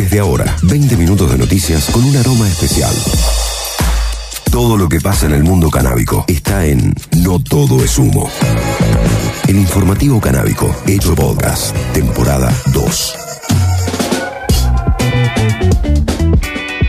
Desde ahora, 20 minutos de noticias con un aroma especial. Todo lo que pasa en el mundo canábico está en No Todo es Humo. El informativo canábico, hecho podcast, temporada 2.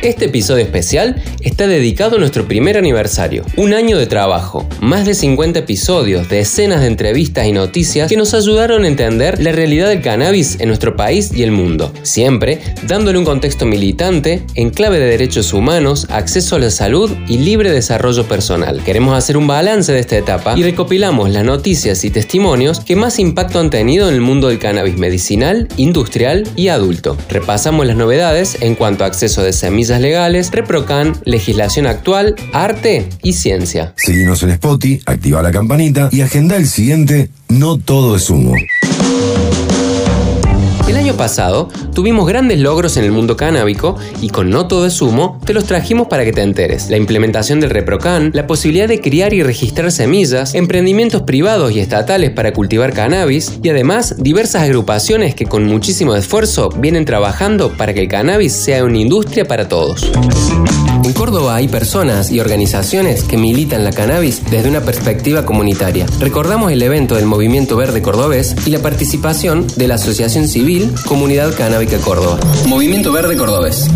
Este episodio especial está dedicado a nuestro primer aniversario, un año de trabajo, más de 50 episodios, decenas de entrevistas y noticias que nos ayudaron a entender la realidad del cannabis en nuestro país y el mundo, siempre dándole un contexto militante, en clave de derechos humanos, acceso a la salud y libre desarrollo personal. Queremos hacer un balance de esta etapa y recopilamos las noticias y testimonios que más impacto han tenido en el mundo del cannabis medicinal, industrial y adulto. Repasamos las novedades en cuanto a acceso de semillas legales, ReproCan, legislación actual, arte y ciencia. Seguimos en Spotify, activa la campanita y agenda el siguiente No Todo es Humo. Año pasado tuvimos grandes logros en el mundo canábico y con No Todo es Humo te los trajimos para que te enteres. La implementación del ReproCan, la posibilidad de criar y registrar semillas, emprendimientos privados y estatales para cultivar cannabis y además diversas agrupaciones que con muchísimo esfuerzo vienen trabajando para que el cannabis sea una industria para todos. En Córdoba hay personas y organizaciones que militan la cannabis desde una perspectiva comunitaria. Recordamos el evento del Movimiento Verde Cordobés y la participación de la Asociación Civil Comunidad Canábica Córdoba. Movimiento Verde Cordobés.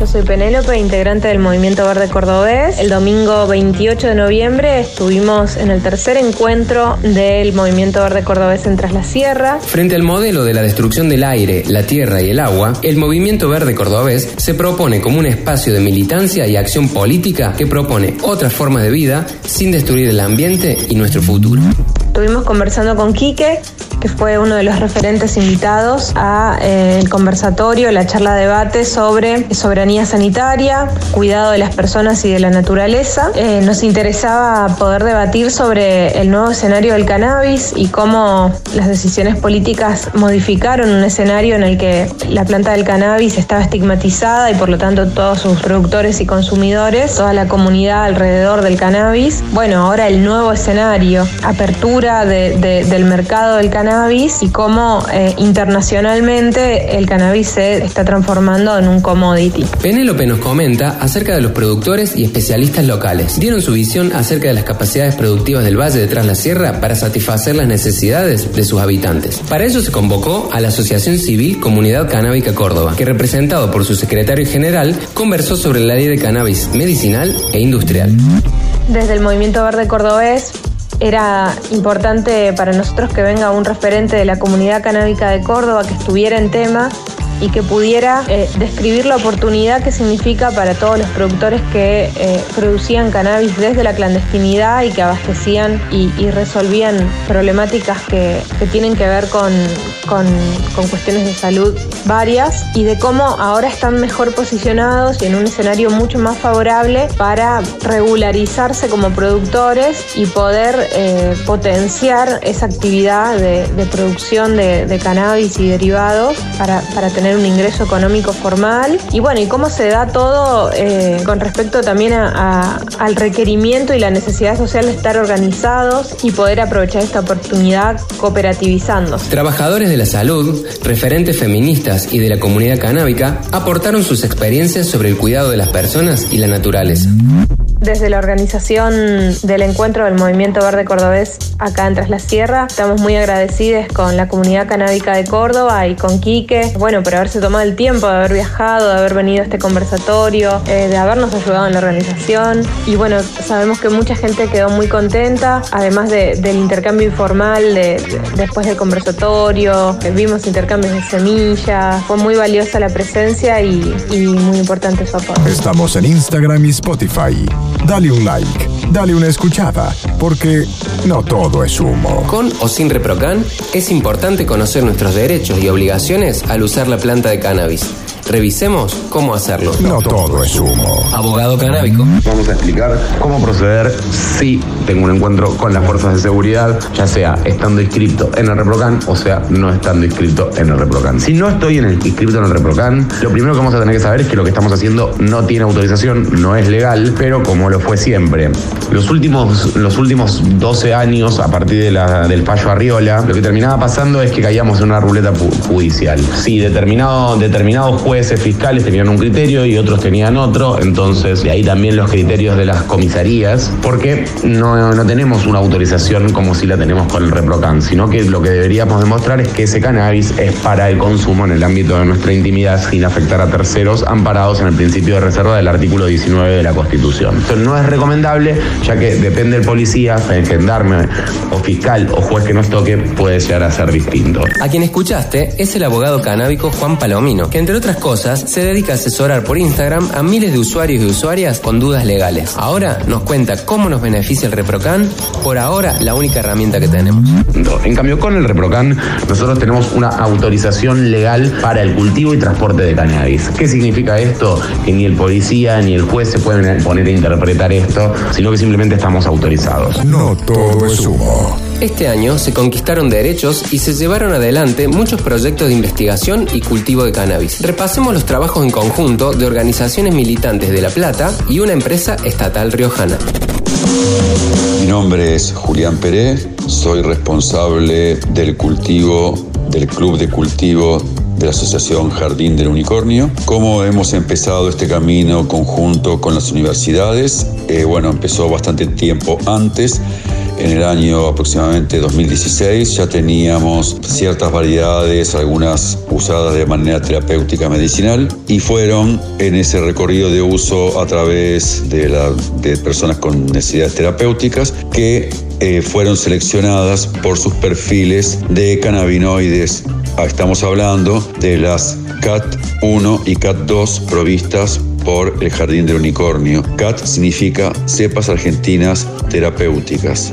Yo soy Penélope, integrante del Movimiento Verde Cordobés. El domingo 28 de noviembre estuvimos en el tercer encuentro del Movimiento Verde Cordobés en Tras la Sierra. Frente al modelo de la destrucción del aire, la tierra y el agua, el Movimiento Verde Cordobés se propone como un espacio de militancia y acción política que propone otras formas de vida sin destruir el ambiente y nuestro futuro. Estuvimos conversando con Quique, que fue uno de los referentes invitados a eh, el conversatorio, la charla debate sobre soberanía sanitaria, cuidado de las personas y de la naturaleza. Eh, nos interesaba poder debatir sobre el nuevo escenario del cannabis y cómo las decisiones políticas modificaron un escenario en el que la planta del cannabis estaba estigmatizada y por lo tanto todos sus productores y consumidores, toda la comunidad alrededor del cannabis. Bueno, ahora el nuevo escenario, apertura del mercado del cannabis y cómo eh, internacionalmente el cannabis se está transformando en un commodity. Penélope nos comenta acerca de los productores y especialistas locales. Dieron su visión acerca de las capacidades productivas del Valle de Tras la Sierra para satisfacer las necesidades de sus habitantes. Para ello se convocó a la Asociación Civil Comunidad Canábica Córdoba, que representado por su secretario general conversó sobre la ley de cannabis medicinal e industrial. Desde el Movimiento Verde Cordobés era importante para nosotros que venga un referente de la comunidad canábica de Córdoba que estuviera en tema y que pudiera eh, describir la oportunidad que significa para todos los productores que eh, producían cannabis desde la clandestinidad y que abastecían y, resolvían problemáticas que, tienen que ver con, con, cuestiones de salud varias y de cómo ahora están mejor posicionados y en un escenario mucho más favorable para regularizarse como productores y poder eh, potenciar esa actividad de, producción de, de, cannabis y derivados para, para tener un ingreso económico formal. Y bueno, y cómo se da todo eh, con respecto también al requerimiento y la necesidad social de estar organizados y poder aprovechar esta oportunidad cooperativizando. Trabajadores de la salud, referentes feministas y de la comunidad canábica aportaron sus experiencias sobre el cuidado de las personas y la naturaleza. Desde la organización del encuentro del Movimiento Verde Cordobés acá en Tras la Sierra, estamos muy agradecidos con la comunidad canábica de Córdoba y con Quique, bueno, por haberse tomado el tiempo de haber viajado, de haber venido a este conversatorio, eh, de habernos ayudado en la organización. Y bueno, sabemos que mucha gente quedó muy contenta, además del intercambio informal de, después del conversatorio, vimos intercambios de semillas, fue muy valiosa la presencia y, y muy importante su apoyo. Estamos en Instagram y Spotify dale un like, dale una escuchada, porque no todo es humo. Con o sin ReproCan, es importante conocer nuestros derechos y obligaciones al usar la planta de cannabis. Revisemos cómo hacerlo. No todo es humo. Abogado canábico. Vamos a explicar cómo proceder si tengo un encuentro con las fuerzas de seguridad, ya sea estando inscrito en el ReproCan o sea no estando inscrito en el ReproCan. Si no estoy en el, inscrito en el ReproCan, lo primero que vamos a tener que saber es que lo que estamos haciendo no tiene autorización, no es legal, pero como lo fue siempre. Los últimos, los últimos 12 años, a partir de la, del fallo Arriola, lo que terminaba pasando es que caíamos en una ruleta judicial. Si determinado, determinado juez fiscales tenían un criterio y otros tenían otro, entonces de ahí también los criterios de las comisarías, porque no, no tenemos una autorización como si la tenemos con el ReproCan, sino que lo que deberíamos demostrar es que ese cannabis es para el consumo en el ámbito de nuestra intimidad sin afectar a terceros amparados en el principio de reserva del artículo 19 de la Constitución. Esto no es recomendable, ya que depende del policía, gendarme o fiscal o juez que nos toque, puede llegar a ser distinto. A quien escuchaste es el abogado canábico Juan Palomino, que entre otras cosas se dedica a asesorar por Instagram a miles de usuarios y usuarias con dudas legales. Ahora nos cuenta cómo nos beneficia el ReproCan, por ahora la única herramienta que tenemos. En cambio, con el ReproCan nosotros tenemos una autorización legal para el cultivo y transporte de cannabis. ¿Qué significa esto? Que ni el policía ni el juez se pueden poner a interpretar esto, sino que simplemente estamos autorizados. No todo es humo. Este año se conquistaron derechos y se llevaron adelante muchos proyectos de investigación y cultivo de cannabis. Repasemos los trabajos en conjunto de organizaciones militantes de La Plata y una empresa estatal riojana. Mi nombre es Julián Pérez, soy responsable del cultivo del Club de Cultivo de la Asociación Jardín del Unicornio. ¿Cómo hemos empezado este camino conjunto con las universidades? Eh, bueno, empezó bastante tiempo antes en el año aproximadamente 2016 ya teníamos ciertas variedades, algunas usadas de manera terapéutica medicinal, y fueron en ese recorrido de uso a través de, la, de personas con necesidades terapéuticas que eh, fueron seleccionadas por sus perfiles de cannabinoides. Ah, estamos hablando de las CAT1 y CAT2 provistas por el Jardín del Unicornio. CAT significa cepas argentinas terapéuticas.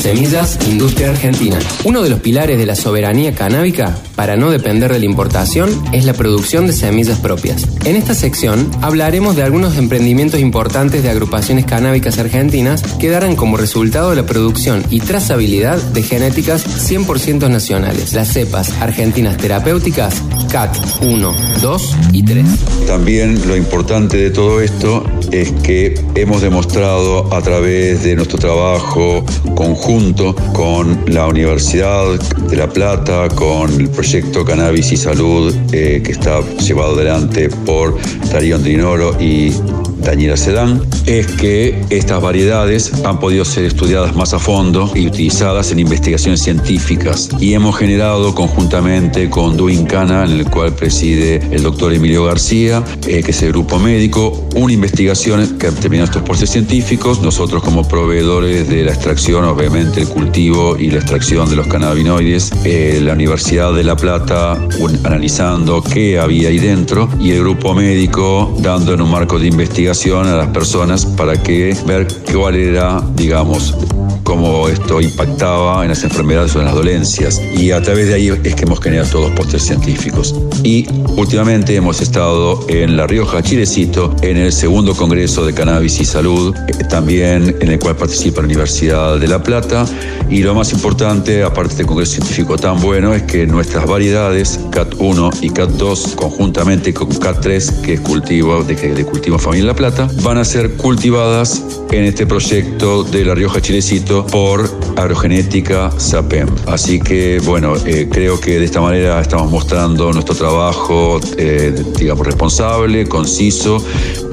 Semillas Industria Argentina. Uno de los pilares de la soberanía canábica, para no depender de la importación, es la producción de semillas propias. En esta sección hablaremos de algunos emprendimientos importantes de agrupaciones canábicas argentinas que darán como resultado la producción y trazabilidad de genéticas 100% nacionales. Las cepas argentinas terapéuticas CAT 1, 2 y 3. También lo importante de todo esto es que hemos demostrado a través de nuestro trabajo conjunto con la Universidad de La Plata, con el proyecto Cannabis y Salud eh, que está llevado adelante por Darío Andrinoro y Daniela Sedán, es que estas variedades han podido ser estudiadas más a fondo y utilizadas en investigaciones científicas. Y hemos generado conjuntamente con Duincana, en el cual preside el doctor Emilio García, eh, que es el grupo médico, una investigación que ha terminado estos procesos científicos. Nosotros como proveedores de la extracción, obviamente el cultivo y la extracción de los cannabinoides, eh, la Universidad de La Plata analizando qué había ahí dentro y el grupo médico dando en un marco de investigación a las personas para que ver cuál era, digamos, cómo esto impactaba en las enfermedades o en las dolencias. Y a través de ahí es que hemos generado todos pósteres científicos. Y últimamente hemos estado en La Rioja, Chilecito, en el segundo Congreso de Cannabis y Salud, eh, también en el cual participa la Universidad de La Plata. Y lo más importante, aparte de Congreso Científico tan bueno, es que nuestras variedades, CAT1 y CAT2, conjuntamente con CAT3, que es cultivo de, de cultivo familia La Plata, van a ser cultivadas en este proyecto de La Rioja Chilecito por Agrogenética SAPEM. Así que, bueno, eh, creo que de esta manera estamos mostrando nuestro trabajo, eh, digamos, responsable, conciso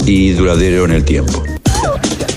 y duradero en el tiempo.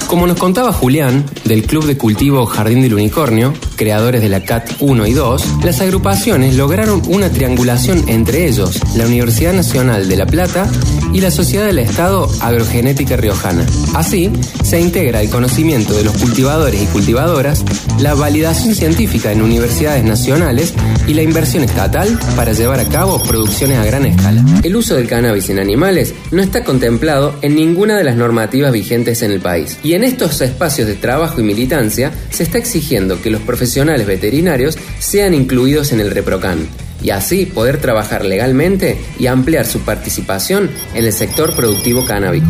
Como nos contaba Julián, del Club de Cultivo Jardín del Unicornio, creadores de la CAT 1 y 2, las agrupaciones lograron una triangulación entre ellos, la Universidad Nacional de La Plata y la Sociedad del Estado Agrogenética Riojana. Así, se integra el conocimiento de los cultivadores y cultivadoras, la validación científica en universidades nacionales y la inversión estatal para llevar a cabo producciones a gran escala. El uso del cannabis en animales no está contemplado en ninguna de las normativas vigentes en el país y en estos espacios de trabajo y militancia se está exigiendo que los profesionales veterinarios sean incluidos en el ReproCan y así poder trabajar legalmente y ampliar su participación en el sector productivo canábico.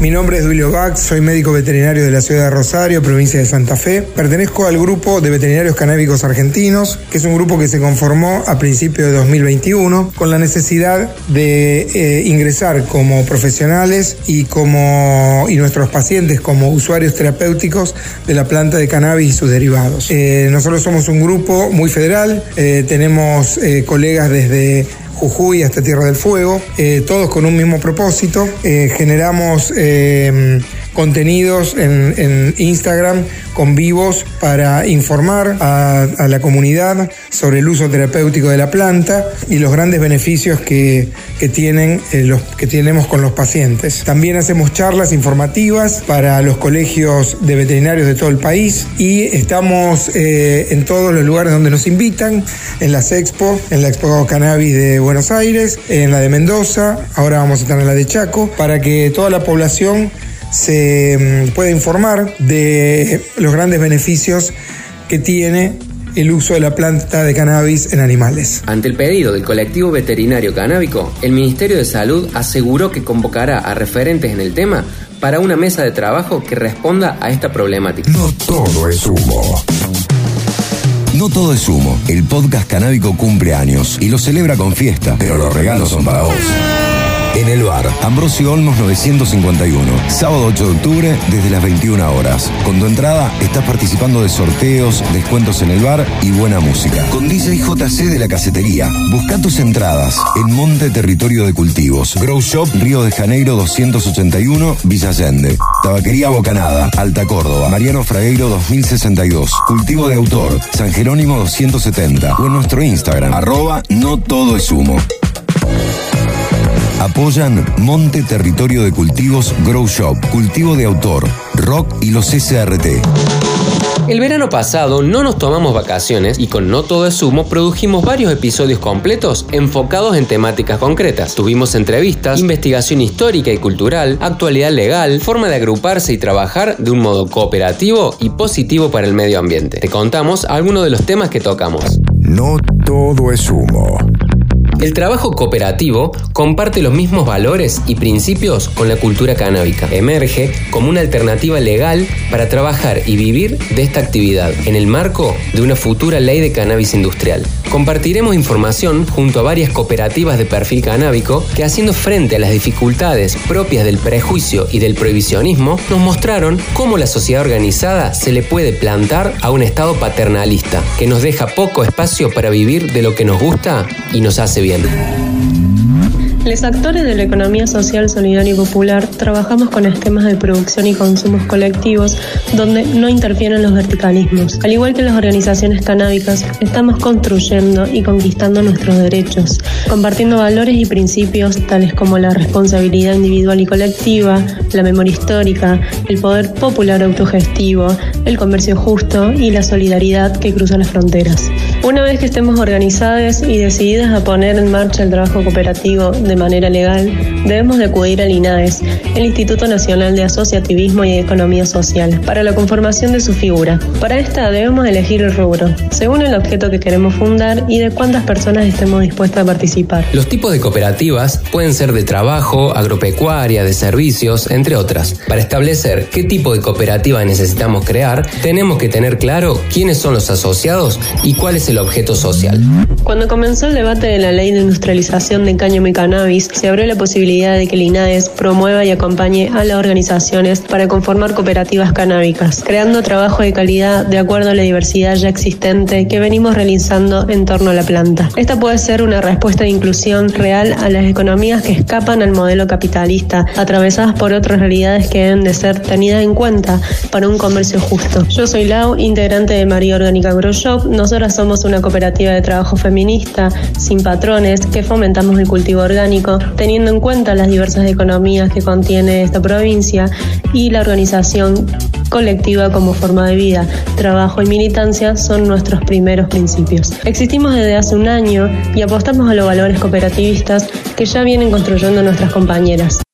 Mi nombre es Duilio Bach, soy médico veterinario de la ciudad de Rosario, provincia de Santa Fe. Pertenezco al grupo de veterinarios canábicos argentinos, que es un grupo que se conformó a principios de 2021 con la necesidad de eh, ingresar como profesionales y como y nuestros pacientes como usuarios terapéuticos de la planta de cannabis y sus derivados. Eh, nosotros somos un grupo muy federal, eh, tenemos colegas desde Jujuy hasta Tierra del Fuego, eh, todos con un mismo propósito. Eh, generamos eh, contenidos en, Instagram con vivos para informar a, la comunidad sobre el uso terapéutico de la planta y los grandes beneficios que, tienen los que tenemos con los pacientes. También hacemos charlas informativas para los colegios de veterinarios de todo el país y estamos en todos los lugares donde nos invitan, en las expo, en la Expo Cannabis de Buenos Aires, en la de Mendoza, ahora vamos a estar en la de Chaco, para que toda la población se mm, pueda informar de los grandes beneficios que tiene el uso de la planta de cannabis en animales. Ante el pedido del colectivo veterinario canábico, el Ministerio de Salud aseguró que convocará a referentes en el tema para una mesa de trabajo que responda a esta problemática. No todo es humo. No todo es humo. El podcast canábico cumple años y lo celebra con fiesta, pero los regalos son para vos. En el bar, Ambrosio Olmos 951, sábado 8 de octubre desde las 21 horas. Con tu entrada estás participando de sorteos, descuentos en el bar y buena música. Con DJ JC de la casetería. Busca tus entradas en Monte Territorio de Cultivos. Grow Shop Río de Janeiro 281, Villa Allende. Tabaquería Bocanada, Alta Córdoba. Mariano Fragueiro 2062. Cultivo de autor, San Jerónimo 270. O en nuestro Instagram, arroba no todo es humo. Apoyan Monte Territorio de Cultivos Grow Shop, Cultivo de Autor, Rock y los SRT. El verano pasado no nos tomamos vacaciones y con No Todo es Sumo produjimos varios episodios completos enfocados en temáticas concretas. Tuvimos entrevistas, investigación histórica y cultural, actualidad legal, forma de agruparse y trabajar de un modo cooperativo y positivo para el medio ambiente. Te contamos algunos de los temas que tocamos. No todo es humo. El trabajo cooperativo comparte los mismos valores y principios con la cultura canábica. Emerge como una alternativa legal para trabajar y vivir de esta actividad en el marco de una futura ley de cannabis industrial. Compartiremos información junto a varias cooperativas de perfil canábico que haciendo frente a las dificultades propias del prejuicio y del prohibicionismo nos mostraron cómo la sociedad organizada se le puede plantar a un estado paternalista que nos deja poco espacio para vivir de lo que nos gusta y nos hace los actores de la economía social, solidaria y popular trabajamos con esquemas de producción y consumos colectivos donde no interfieren los verticalismos. Al igual que las organizaciones canábicas, estamos construyendo y conquistando nuestros derechos, compartiendo valores y principios tales como la responsabilidad individual y colectiva, la memoria histórica, el poder popular autogestivo, el comercio justo y la solidaridad que cruza las fronteras. Una vez que estemos organizadas y decididas a poner en marcha el trabajo cooperativo de manera legal, debemos de acudir al INAES, el Instituto Nacional de Asociativismo y Economía Social, para la conformación de su figura. Para esta debemos elegir el rubro, según el objeto que queremos fundar y de cuántas personas estemos dispuestas a participar. Los tipos de cooperativas pueden ser de trabajo, agropecuaria, de servicios, entre otras. Para establecer qué tipo de cooperativa necesitamos crear, tenemos que tener claro quiénes son los asociados y cuál es el objeto social. Cuando comenzó el debate de la ley de industrialización de cáñamo y cannabis, se abrió la posibilidad de que el INAES promueva y acompañe a las organizaciones para conformar cooperativas canábicas, creando trabajo de calidad de acuerdo a la diversidad ya existente que venimos realizando en torno a la planta. Esta puede ser una respuesta de inclusión real a las economías que escapan al modelo capitalista, atravesadas por otras realidades que deben de ser tenidas en cuenta para un comercio justo. Yo soy Lau, integrante de María Orgánica Grow Shop. Nosotras somos una cooperativa de trabajo feminista, sin patrones, que fomentamos el cultivo orgánico, teniendo en cuenta las diversas economías que contiene esta provincia y la organización colectiva como forma de vida, trabajo y militancia son nuestros primeros principios. Existimos desde hace un año y apostamos a los valores cooperativistas que ya vienen construyendo nuestras compañeras.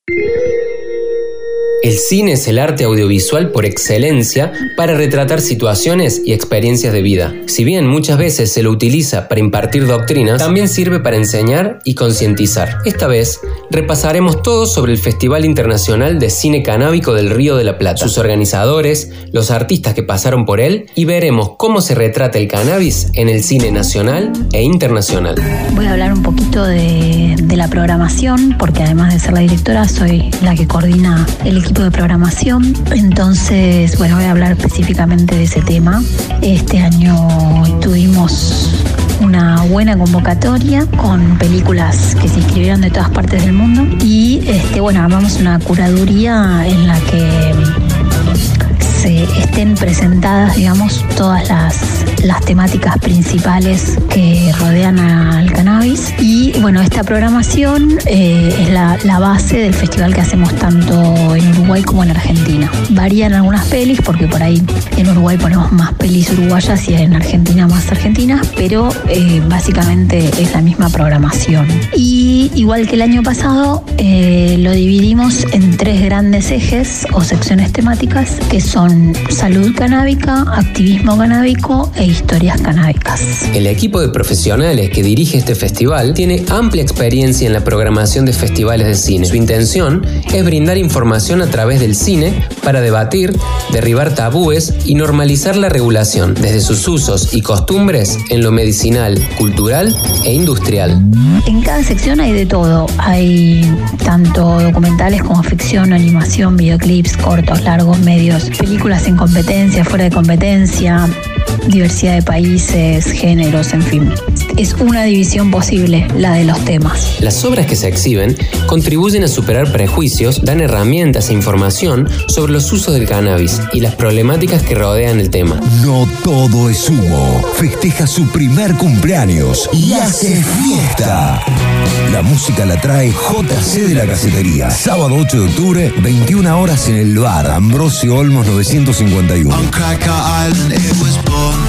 El cine es el arte audiovisual por excelencia para retratar situaciones y experiencias de vida. Si bien muchas veces se lo utiliza para impartir doctrinas, también sirve para enseñar y concientizar. Esta vez repasaremos todo sobre el Festival Internacional de Cine Canábico del Río de la Plata, sus organizadores, los artistas que pasaron por él y veremos cómo se retrata el cannabis en el cine nacional e internacional. Voy a hablar un poquito de, de la programación porque además de ser la directora soy la que coordina el equipo de programación. Entonces, bueno, voy a hablar específicamente de ese tema. Este año tuvimos una buena convocatoria con películas que se inscribieron de todas partes del mundo y este, bueno, armamos una curaduría en la que se estén presentadas, digamos, todas las, las temáticas principales que rodean al cannabis. Y bueno, esta programación eh, es la, la, base del festival que hacemos tanto en Uruguay como en Argentina. Varían algunas pelis, porque por ahí en Uruguay ponemos más pelis uruguayas y en Argentina más argentinas, pero eh, básicamente es la misma programación. Y igual que el año pasado, eh, lo dividimos en tres grandes ejes o secciones temáticas que son salud canábica, activismo canábico e historias canábicas. El equipo de profesionales que dirige este festival tiene amplia experiencia en la programación de festivales de cine. Su intención es brindar información a través del cine para debatir, derribar tabúes y normalizar la regulación desde sus usos y costumbres en lo medicinal, cultural e industrial. En cada sección hay de todo. Hay tanto documentales como ficción, animación, videoclips, cortos, largos, medios, películas películas en competencia, fuera de competencia, diversidad de países, géneros, en fin. Es una división posible, la de los temas. Las obras que se exhiben contribuyen a superar prejuicios, dan herramientas e información sobre los usos del cannabis y las problemáticas que rodean el tema. No todo es humo. Festeja su primer cumpleaños y hace fiesta. La música la trae JC de la Cacetería. Sábado 8 de octubre, 21 horas en el bar Ambrosio Olmos 951.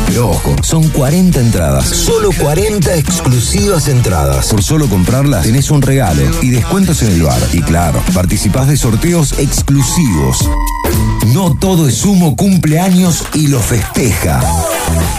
Pero ojo, son 40 entradas. Solo 40 exclusivas entradas. Por solo comprarlas tenés un regalo y descuentos en el bar. Y claro, participás de sorteos exclusivos. No todo es humo, cumpleaños y lo festeja.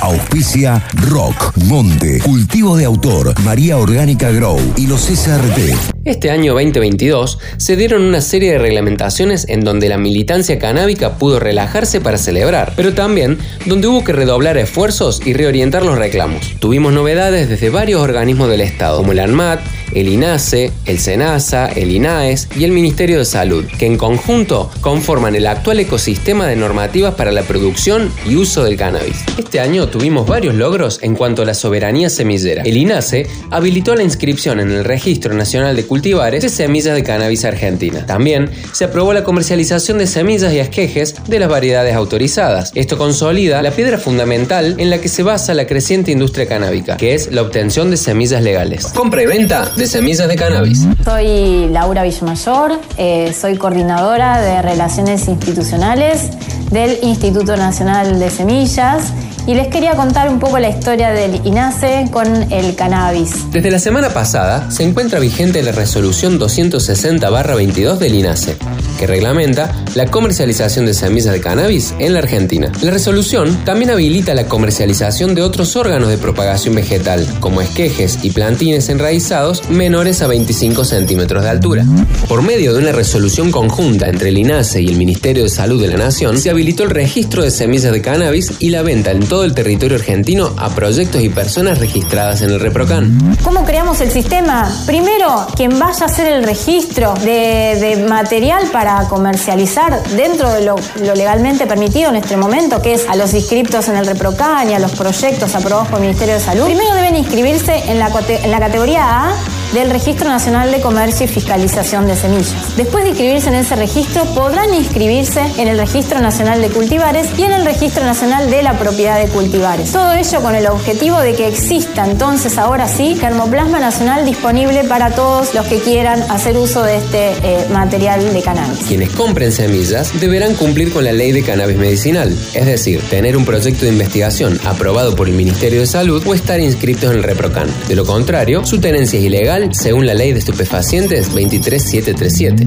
Auspicia Rock, Monte, Cultivo de Autor, María Orgánica Grow y los SRT. Este año 2022 se dieron una serie de reglamentaciones en donde la militancia canábica pudo relajarse para celebrar, pero también donde hubo que redoblar esfuerzos y reorientar los reclamos. Tuvimos novedades desde varios organismos del Estado, como el ANMAT, el INASE, el SENASA, el INAES y el Ministerio de Salud, que en conjunto conforman el actual ecosistema de normativas para la producción y uso del cannabis. Este año tuvimos varios logros en cuanto a la soberanía semillera. El INASE habilitó la inscripción en el Registro Nacional de cultivares de semillas de cannabis argentina. También se aprobó la comercialización de semillas y esquejes de las variedades autorizadas. Esto consolida la piedra fundamental en la que se basa la creciente industria canábica, que es la obtención de semillas legales. Compra y venta de semillas de cannabis. Soy Laura Villamayor, eh, soy coordinadora de Relaciones Institucionales del Instituto Nacional de Semillas y les quería contar un poco la historia del INASE con el cannabis. Desde la semana pasada se encuentra vigente la resolución 260-22 del INASE, que reglamenta la comercialización de semillas de cannabis en la Argentina. La resolución también habilita la comercialización de otros órganos de propagación vegetal, como esquejes y plantines enraizados menores a 25 centímetros de altura. Por medio de una resolución conjunta entre el INASE y el Ministerio de Salud de la Nación, se habilitó el registro de semillas de cannabis y la venta en todo el territorio argentino a proyectos y personas registradas en el ReproCan. ¿Cómo creamos el sistema? Primero, quien vaya a hacer el registro de, material para comercializar dentro de lo, legalmente permitido en este momento, que es a los inscriptos en el ReproCan y a los proyectos aprobados por el Ministerio de Salud, primero deben inscribirse en la, en la categoría A del Registro Nacional de Comercio y Fiscalización de Semillas. Después de inscribirse en ese registro, podrán inscribirse en el Registro Nacional de Cultivares y en el Registro Nacional de la Propiedad de Cultivares. Todo ello con el objetivo de que exista entonces ahora sí germoplasma nacional disponible para todos los que quieran hacer uso de este eh, material de cannabis. Quienes compren semillas deberán cumplir con la ley de cannabis medicinal, es decir, tener un proyecto de investigación aprobado por el Ministerio de Salud o estar inscritos en el ReproCan. De lo contrario, su tenencia es ilegal según la ley de estupefacientes 23737.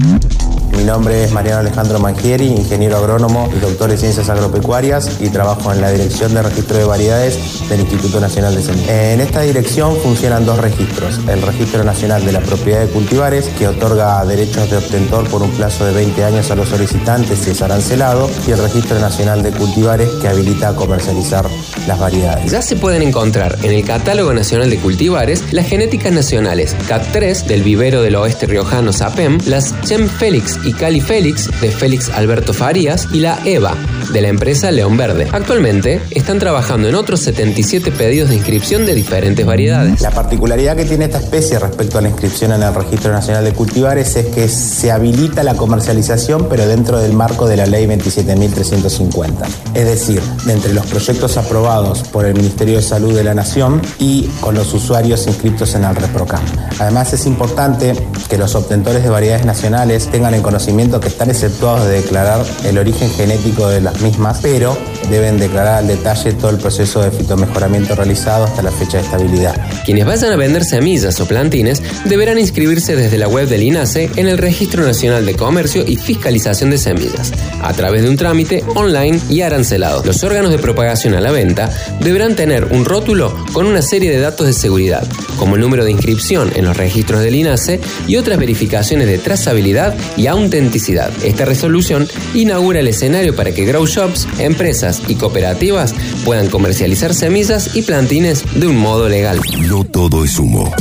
Mi nombre es Mariano Alejandro Mangieri, ingeniero agrónomo y doctor en ciencias agropecuarias y trabajo en la Dirección de Registro de Variedades del Instituto Nacional de Semillas. En esta dirección funcionan dos registros, el Registro Nacional de la Propiedad de Cultivares, que otorga derechos de obtentor por un plazo de 20 años a los solicitantes si es arancelado, y el Registro Nacional de Cultivares, que habilita comercializar las variedades. Ya se pueden encontrar en el Catálogo Nacional de Cultivares las genéticas nacionales CAT3 del vivero del oeste riojano SAPEM, las Chem Félix y Cali Félix de Félix Alberto Farías y la EVA de la empresa León Verde. Actualmente están trabajando en otros 77 pedidos de inscripción de diferentes variedades. La particularidad que tiene esta especie respecto a la inscripción en el Registro Nacional de Cultivares es que se habilita la comercialización pero dentro del marco de la Ley 27.350. Es decir, de entre los proyectos aprobados por el Ministerio de Salud de la Nación y con los usuarios inscritos en el ReproCam. Además es importante que los obtentores de variedades nacionales tengan el conocimiento que están exceptuados de declarar el origen genético de las mismas, pero deben declarar al detalle todo el proceso de fitomejoramiento realizado hasta la fecha de estabilidad. Quienes vayan a vender semillas o plantines deberán inscribirse desde la web del INASE en el Registro Nacional de Comercio y Fiscalización de Semillas, a través de un trámite online y arancelado. Los órganos de propagación a la venta deberán tener un rótulo con una serie de datos de seguridad, como el número de inscripción en los registros del INASE y otras verificaciones de trazabilidad y autenticidad. Esta resolución inaugura el escenario para que grow shops, empresas y cooperativas puedan comercializar semillas y plantines de un modo legal. No todo es humo.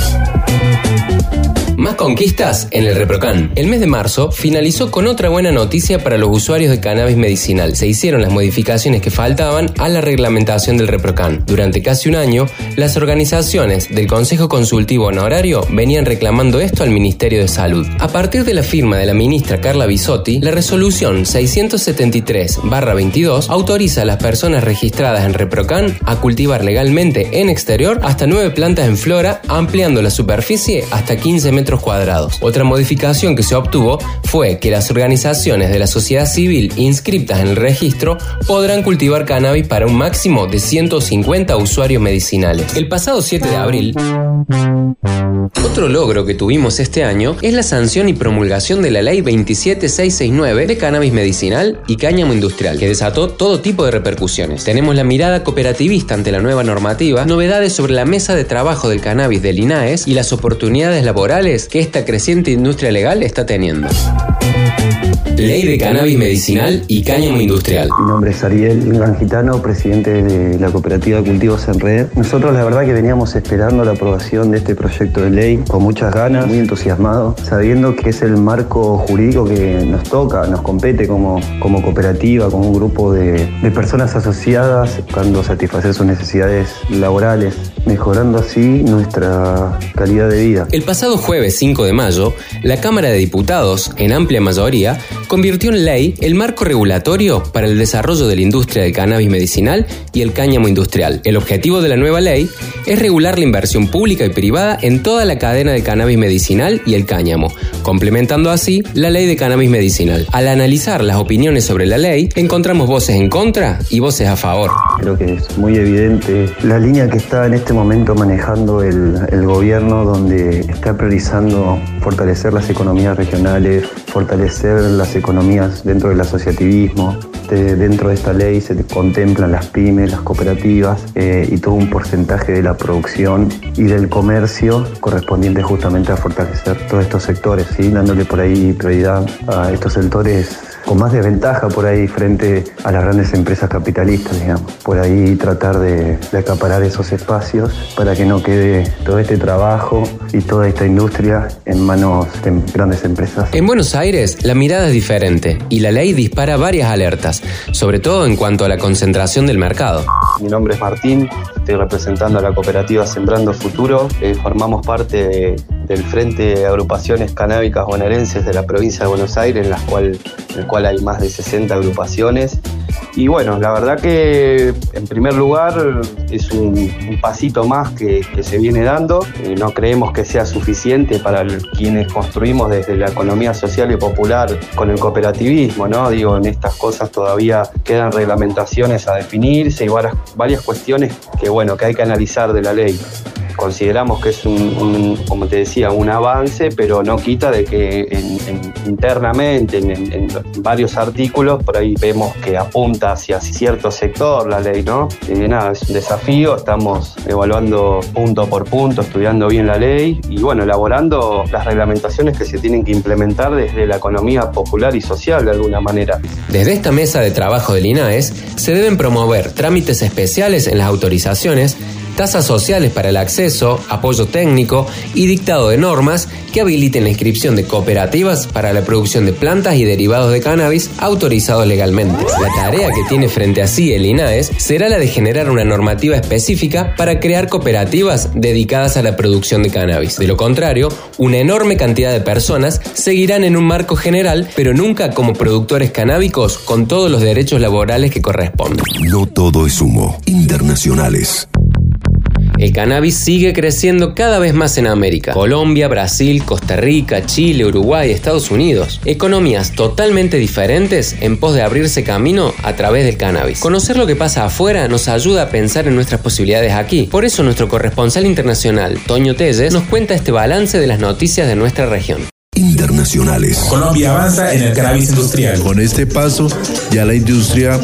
Más conquistas en el ReproCan. El mes de marzo finalizó con otra buena noticia para los usuarios de cannabis medicinal. Se hicieron las modificaciones que faltaban a la reglamentación del ReproCan. Durante casi un año, las organizaciones del Consejo Consultivo Honorario venían reclamando esto al Ministerio de Salud. A partir de la firma de la ministra Carla Bisotti, la resolución 673-22 autoriza a las personas registradas en ReproCan a cultivar legalmente en exterior hasta nueve plantas en flora, ampliando la superficie hasta 15 metros cuadrados. Otra modificación que se obtuvo fue que las organizaciones de la sociedad civil inscritas en el registro podrán cultivar cannabis para un máximo de 150 usuarios medicinales. El pasado 7 de abril, otro logro que tuvimos este año es la sanción y promulgación de la Ley 27669 de cannabis medicinal y cáñamo industrial, que desató todo tipo de repercusiones. Tenemos la mirada cooperativista ante la nueva normativa, novedades sobre la mesa de trabajo del cannabis del INAES y las oportunidades laborales que esta creciente industria legal está teniendo. Ley de cannabis medicinal y cáñamo industrial. Mi nombre es Ariel Gran Gitano, presidente de la cooperativa Cultivos en Red. Nosotros la verdad que veníamos esperando la aprobación de este proyecto de ley con muchas ganas, muy entusiasmados, sabiendo que es el marco jurídico que nos toca, nos compete como, como cooperativa, como un grupo de, de personas asociadas buscando satisfacer sus necesidades laborales, mejorando así nuestra calidad de vida. El pasado jueves 5 de mayo, la Cámara de Diputados, en amplia mayoría, convirtió en ley el marco regulatorio para el desarrollo de la industria del cannabis medicinal y el cáñamo industrial. El objetivo de la nueva ley es regular la inversión pública y privada en toda la cadena del cannabis medicinal y el cáñamo, complementando así la ley de cannabis medicinal. Al analizar las opiniones sobre la ley, encontramos voces en contra y voces a favor. Creo que es muy evidente la línea que está en este momento manejando el, gobierno, donde está priorizando fortalecer las economías regionales, fortalecer las economías dentro del asociativismo. De- dentro de esta ley se contemplan las pymes, las cooperativas eh, y todo un porcentaje de la producción y del comercio correspondiente justamente a fortalecer todos estos sectores, dándole por ahí prioridad a estos sectores con más desventaja por ahí frente a las grandes empresas capitalistas, digamos. Por ahí tratar de, de acaparar esos espacios para que no quede todo este trabajo y toda esta industria en manos de grandes empresas. En Buenos Aires, la mirada es diferente y la ley dispara varias alertas, sobre todo en cuanto a la concentración del mercado. Mi nombre es Martín, estoy representando a la cooperativa Sembrando Futuro. Eh, formamos parte de- del Frente de Agrupaciones Canábicas Bonaerenses de la provincia de Buenos Aires, en, las cual, en el cual hay más de 60 agrupaciones. Y bueno, la verdad que en primer lugar es un, un pasito más que, que se viene dando. Eh, no creemos que sea suficiente para quienes construimos desde la economía social y popular con el cooperativismo, ¿no? Digo, en estas cosas todavía quedan reglamentaciones a definirse y varias, varias cuestiones que, bueno, que hay que analizar de la ley consideramos que es un, como te decía, un avance, pero no quita de que en- en- internamente, en, en- en varios artículos, por ahí vemos que apunta hacia cierto sector la ley, ¿no? Eh, nada, es un desafío, estamos evaluando punto por punto, estudiando bien la ley y bueno, elaborando las reglamentaciones que se tienen que implementar desde la economía popular y social de alguna manera. Desde esta mesa de trabajo del INAES se deben promover trámites especiales en las autorizaciones tasas sociales para el acceso, apoyo técnico y dictado de normas que habiliten la inscripción de cooperativas para la producción de plantas y derivados de cannabis autorizados legalmente. La tarea que tiene frente a sí el INAES será la de generar una normativa específica para crear cooperativas dedicadas a la producción de cannabis. De lo contrario, una enorme cantidad de personas seguirán en un marco general, pero nunca como productores canábicos con todos los derechos laborales que corresponden. No todo es humo. Internacionales. El cannabis sigue creciendo cada vez más en América. Colombia, Brasil, Costa Rica, Chile, Uruguay, Estados Unidos. Economías totalmente diferentes en pos de abrirse camino a través del cannabis. Conocer lo que pasa afuera nos ayuda a pensar en nuestras posibilidades aquí. Por eso nuestro corresponsal internacional, Toño Telles, nos cuenta este balance de las noticias de nuestra región internacionales. Colombia avanza en el cannabis industrial. Con este paso, ya la industria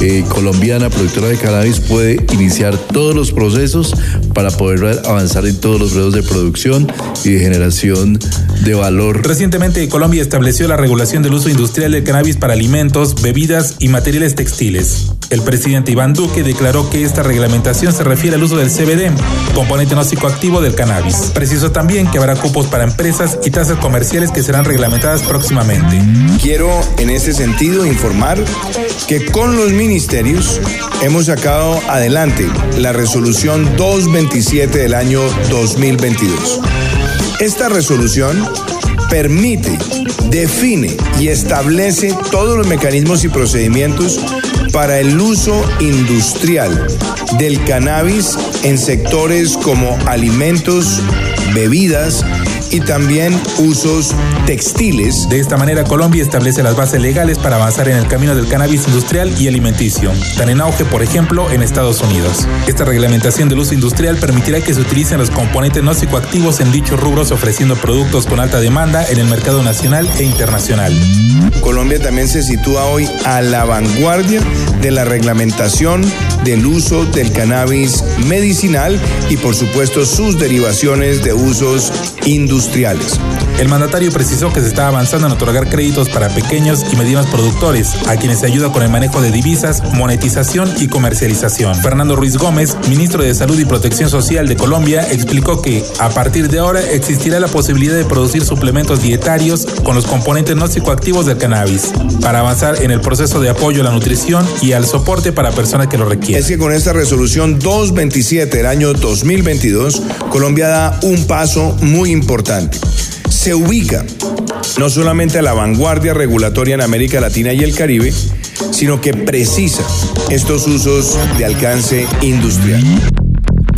eh, colombiana productora de cannabis puede iniciar todos los procesos para poder avanzar en todos los procesos de producción y de generación de valor. Recientemente, Colombia estableció la regulación del uso industrial del cannabis para alimentos, bebidas y materiales textiles. El presidente Iván Duque declaró que esta reglamentación se refiere al uso del CBD, componente no psicoactivo del cannabis. Precisó también que habrá cupos para empresas y tasas comerciales que serán reglamentadas próximamente. Quiero en este sentido informar que con los ministerios hemos sacado adelante la resolución 227 del año 2022. Esta resolución permite, define y establece todos los mecanismos y procedimientos para el uso industrial del cannabis en sectores como alimentos, bebidas, y también usos textiles. De esta manera, Colombia establece las bases legales para avanzar en el camino del cannabis industrial y alimenticio, tan en auge, por ejemplo, en Estados Unidos. Esta reglamentación del uso industrial permitirá que se utilicen los componentes no psicoactivos en dichos rubros, ofreciendo productos con alta demanda en el mercado nacional e internacional. Colombia también se sitúa hoy a la vanguardia de la reglamentación del uso del cannabis medicinal y por supuesto sus derivaciones de usos industriales. El mandatario precisó que se está avanzando en otorgar créditos para pequeños y medianos productores, a quienes se ayuda con el manejo de divisas, monetización y comercialización. Fernando Ruiz Gómez, ministro de Salud y Protección Social de Colombia, explicó que a partir de ahora existirá la posibilidad de producir suplementos dietarios con los componentes no psicoactivos del cannabis, para avanzar en el proceso de apoyo a la nutrición y al soporte para personas que lo requieren. Es que con esta resolución 227 del año 2022, Colombia da un paso muy importante se ubica no solamente a la vanguardia regulatoria en América Latina y el Caribe, sino que precisa estos usos de alcance industrial.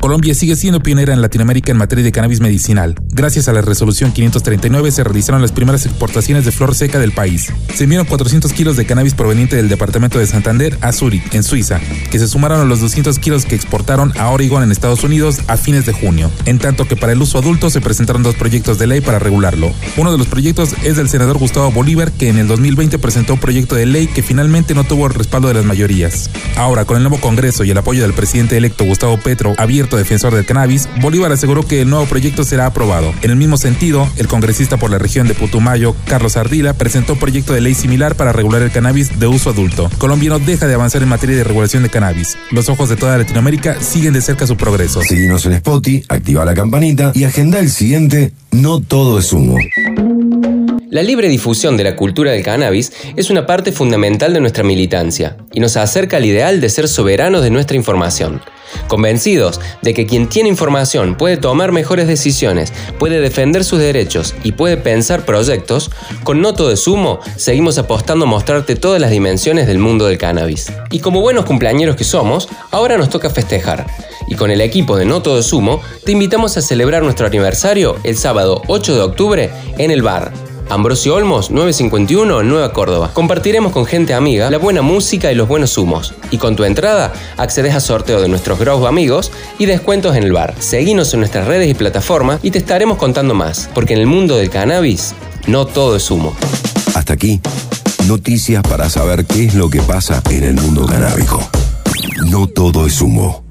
Colombia sigue siendo pionera en Latinoamérica en materia de cannabis medicinal. Gracias a la resolución 539 se realizaron las primeras exportaciones de flor seca del país. Se enviaron 400 kilos de cannabis proveniente del departamento de Santander a Zurich, en Suiza, que se sumaron a los 200 kilos que exportaron a Oregon en Estados Unidos a fines de junio. En tanto que para el uso adulto se presentaron dos proyectos de ley para regularlo. Uno de los proyectos es del senador Gustavo Bolívar, que en el 2020 presentó un proyecto de ley que finalmente no tuvo el respaldo de las mayorías. Ahora, con el nuevo Congreso y el apoyo del presidente electo Gustavo Petro, abierto defensor del cannabis, Bolívar aseguró que el nuevo proyecto será aprobado. En el mismo sentido, el congresista por la región de Putumayo, Carlos Ardila, presentó un proyecto de ley similar para regular el cannabis de uso adulto. Colombia no deja de avanzar en materia de regulación de cannabis. Los ojos de toda Latinoamérica siguen de cerca su progreso. Seguimos en Spotify, activa la campanita y agenda el siguiente No todo es humo. La libre difusión de la cultura del cannabis es una parte fundamental de nuestra militancia y nos acerca al ideal de ser soberanos de nuestra información. Convencidos de que quien tiene información puede tomar mejores decisiones, puede defender sus derechos y puede pensar proyectos, con Noto de Sumo seguimos apostando a mostrarte todas las dimensiones del mundo del cannabis. Y como buenos cumpleañeros que somos, ahora nos toca festejar. Y con el equipo de Noto de Sumo, te invitamos a celebrar nuestro aniversario el sábado 8 de octubre en el bar Ambrosio Olmos, 951, Nueva Córdoba. Compartiremos con gente amiga la buena música y los buenos humos. Y con tu entrada accedes a sorteo de nuestros Grow amigos y descuentos en el bar. Seguinos en nuestras redes y plataformas y te estaremos contando más, porque en el mundo del cannabis no todo es humo. Hasta aquí, noticias para saber qué es lo que pasa en el mundo canábico. No todo es humo.